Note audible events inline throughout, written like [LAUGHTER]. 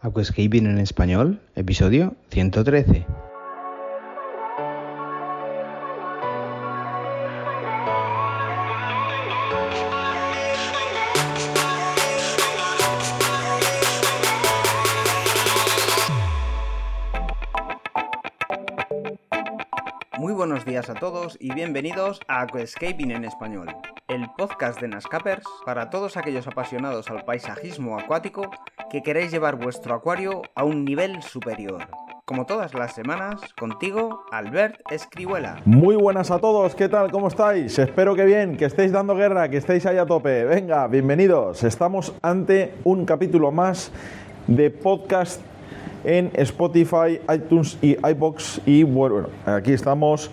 Aquascaping en español, episodio 113. Muy buenos días a todos y bienvenidos a Aquascaping en español, el podcast de Nascapers para todos aquellos apasionados al paisajismo acuático que queréis llevar vuestro acuario a un nivel superior. Como todas las semanas, contigo, Albert Escribuela. Muy buenas a todos, ¿qué tal? ¿Cómo estáis? Espero que bien, que estéis dando guerra, que estéis ahí a tope. Venga, bienvenidos. Estamos ante un capítulo más de podcast en Spotify, iTunes y iBox. Y bueno, aquí estamos.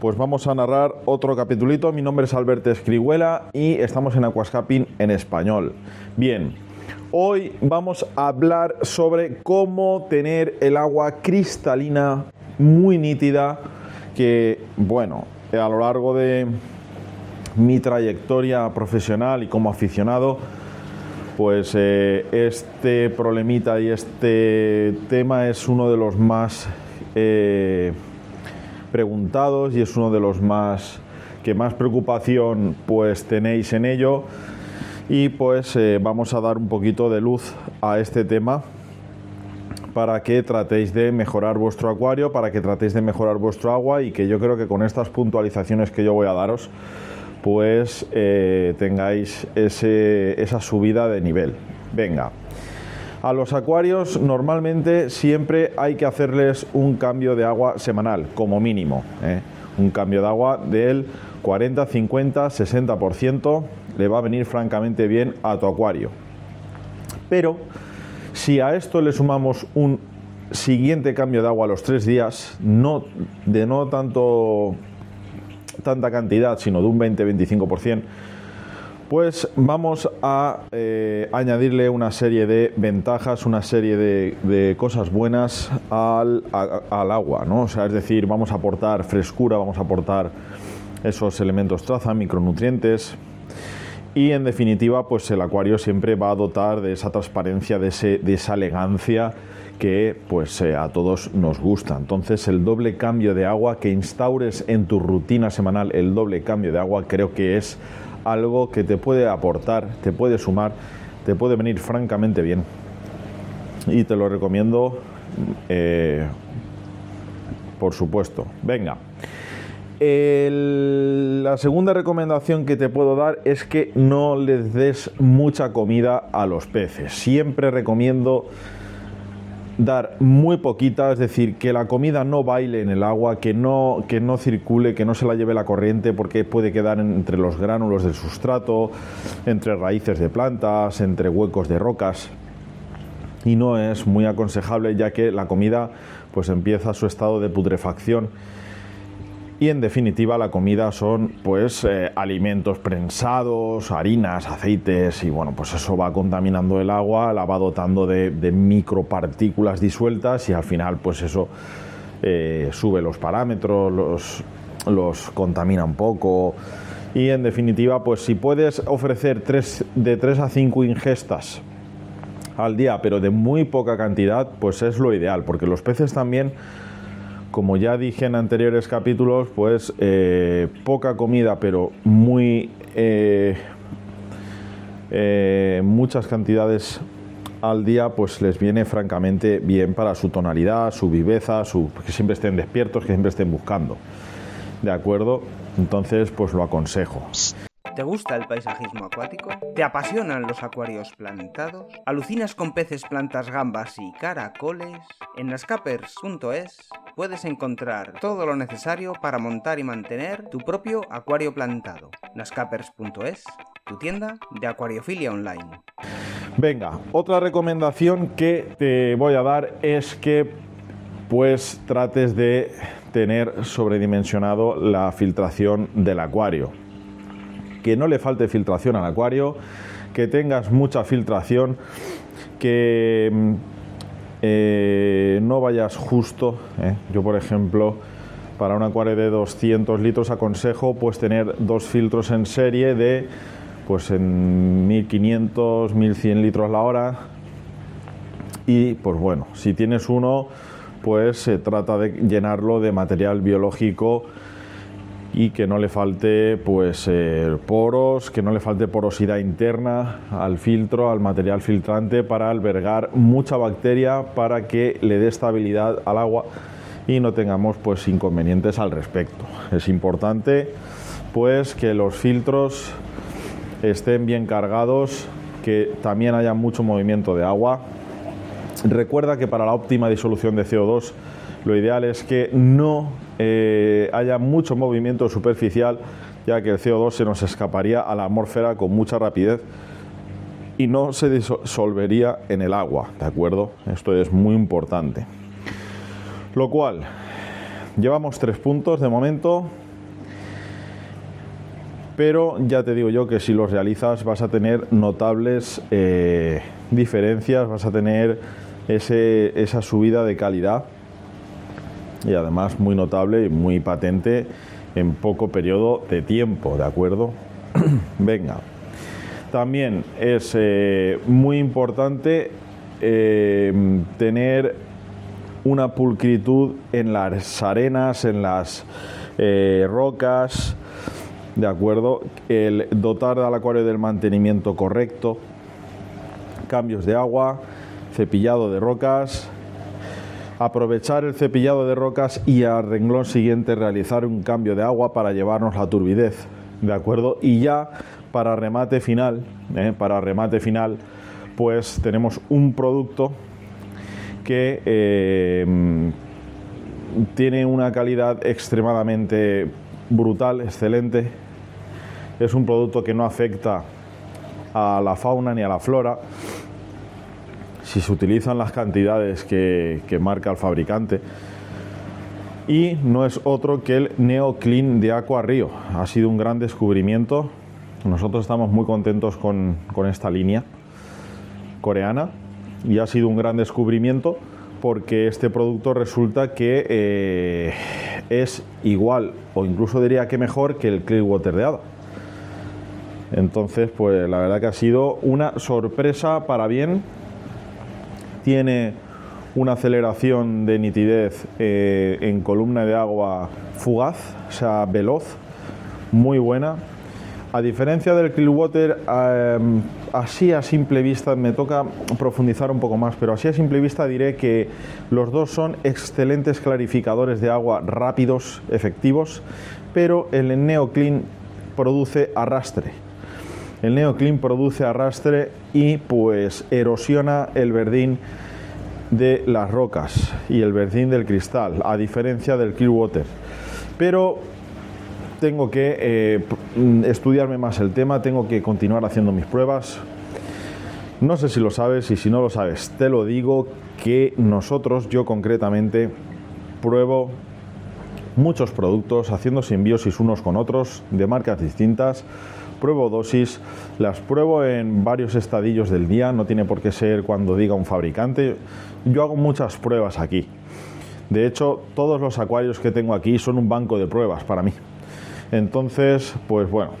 Pues vamos a narrar otro capitulito. Mi nombre es Albert Escribuela y estamos en Aquascaping en español. Bien, Hoy vamos a hablar sobre cómo tener el agua cristalina muy nítida que, bueno, a lo largo de mi trayectoria profesional y como aficionado, pues eh, este problemita y este tema es uno de los más eh, preguntados y es uno de los más que más preocupación pues tenéis en ello y pues eh, vamos a dar un poquito de luz a este tema para que tratéis de mejorar vuestro acuario, para que tratéis de mejorar vuestro agua y que yo creo que con estas puntualizaciones que yo voy a daros, pues eh, tengáis esa subida de nivel. Venga, a los acuarios normalmente siempre hay que hacerles un cambio de agua semanal, como mínimo. ¿eh? Un cambio de agua del 40, 50, 60% le va a venir francamente bien a tu acuario. Pero si a esto le sumamos un siguiente cambio de agua a los tres días, no, de no tanto tanta cantidad, sino de un 20-25%, pues vamos a eh, añadirle una serie de ventajas, una serie de, cosas buenas al, agua, ¿no? O sea, es decir, vamos a aportar frescura, vamos a aportar esos elementos traza, micronutrientes, y en definitiva pues el acuario siempre va a dotar de esa transparencia, de, ese, de esa elegancia que pues eh, a todos nos gusta. Entonces el doble cambio de agua que instaures en tu rutina semanal, el doble cambio de agua creo que es algo que te puede aportar, te puede sumar, te puede venir francamente bien. Y te lo recomiendo, eh, por supuesto. Venga la segunda recomendación que te puedo dar es que no les des mucha comida a los peces. Siempre recomiendo dar muy poquita, es decir, que la comida no baile en el agua, que no, que no circule, que no se la lleve la corriente porque puede quedar entre los gránulos del sustrato, entre raíces de plantas, entre huecos de rocas. Y no es muy aconsejable ya que la comida pues empieza su estado de putrefacción y en definitiva la comida son pues eh, alimentos prensados, harinas, aceites y bueno pues eso va contaminando el agua, la va dotando de, micropartículas disueltas y al final pues eso eh, sube los parámetros, los, los contamina un poco. Y en definitiva pues si puedes ofrecer de 3 a 5 ingestas al día pero de muy poca cantidad pues es lo ideal porque los peces también como ya dije en anteriores capítulos, pues eh, poca comida, pero muy eh, eh, muchas cantidades al día, pues les viene francamente bien para su tonalidad, su viveza, su, que siempre estén despiertos, que siempre estén buscando. ¿De acuerdo? Entonces, pues lo aconsejo. ¿Te gusta el paisajismo acuático? ¿Te apasionan los acuarios plantados? ¿Alucinas con peces, plantas, gambas y caracoles? En nascapers.es puedes encontrar todo lo necesario para montar y mantener tu propio acuario plantado. nascapers.es, tu tienda de acuariofilia online. Venga, otra recomendación que te voy a dar es que pues trates de tener sobredimensionado la filtración del acuario que no le falte filtración al acuario, que tengas mucha filtración, que mm, eh, no vayas justo. ¿eh? Yo, por ejemplo, para un acuario de 200 litros aconsejo pues tener dos filtros en serie de pues en 1500, 1100 litros la hora y pues bueno, si tienes uno, pues se trata de llenarlo de material biológico y que no le falte pues eh, poros, que no le falte porosidad interna al filtro, al material filtrante para albergar mucha bacteria para que le dé estabilidad al agua y no tengamos pues inconvenientes al respecto. Es importante pues que los filtros estén bien cargados, que también haya mucho movimiento de agua. Recuerda que para la óptima disolución de CO2 lo ideal es que no eh, haya mucho movimiento superficial, ya que el CO2 se nos escaparía a la atmósfera con mucha rapidez y no se disolvería en el agua, ¿de acuerdo? Esto es muy importante. Lo cual, llevamos tres puntos de momento, pero ya te digo yo que si los realizas vas a tener notables eh, diferencias, vas a tener esa subida de calidad y además muy notable y muy patente en poco periodo de tiempo, ¿de acuerdo? [CLEARS THROAT] Venga. También es eh, muy importante eh, tener una pulcritud en las arenas, en las eh, rocas, ¿de acuerdo? El dotar al acuario del mantenimiento correcto, cambios de agua, cepillado de rocas, aprovechar el cepillado de rocas y al renglón siguiente realizar un cambio de agua para llevarnos la turbidez, ¿de acuerdo? Y ya para remate final, ¿eh? para remate final, pues tenemos un producto que eh, tiene una calidad extremadamente brutal, excelente. Es un producto que no afecta a la fauna ni a la flora, si se utilizan las cantidades que, marca el fabricante. Y no es otro que el NeoClean de Aqua Río. Ha sido un gran descubrimiento. Nosotros estamos muy contentos con, esta línea coreana y ha sido un gran descubrimiento porque este producto resulta que eh, es igual o incluso diría que mejor que el Clearwater de Ada. Entonces, pues la verdad que ha sido una sorpresa para bien tiene una aceleración de nitidez eh, en columna de agua fugaz, o sea, veloz, muy buena. A diferencia del Clearwater, eh, así a simple vista, me toca profundizar un poco más, pero así a simple vista diré que los dos son excelentes clarificadores de agua rápidos, efectivos, pero el NeoClean produce arrastre. El NeoClean produce arrastre y pues erosiona el verdín de las rocas y el verdín del cristal, a diferencia del Clearwater. Pero tengo que eh, estudiarme más el tema, tengo que continuar haciendo mis pruebas. No sé si lo sabes y si no lo sabes, te lo digo que nosotros, yo concretamente, pruebo muchos productos haciendo simbiosis unos con otros de marcas distintas pruebo dosis, las pruebo en varios estadillos del día, no tiene por qué ser cuando diga un fabricante. Yo hago muchas pruebas aquí. De hecho, todos los acuarios que tengo aquí son un banco de pruebas para mí. Entonces, pues bueno,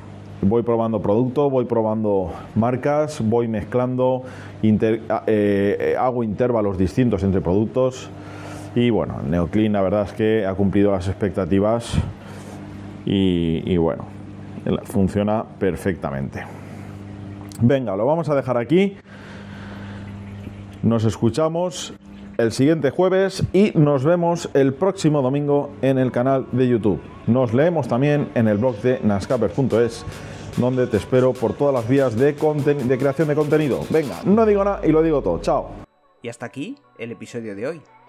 voy probando producto, voy probando marcas, voy mezclando, eh, hago intervalos distintos entre productos y bueno, Neoclean la verdad es que ha cumplido las expectativas y bueno, funciona perfectamente. Venga, lo vamos a dejar aquí. Nos escuchamos el siguiente jueves y nos vemos el próximo domingo en el canal de YouTube. Nos leemos también en el blog de nascaper.es, donde te espero por todas las vías de, de creación de contenido. Venga, no digo nada y lo digo todo. Chao. Y hasta aquí el episodio de hoy.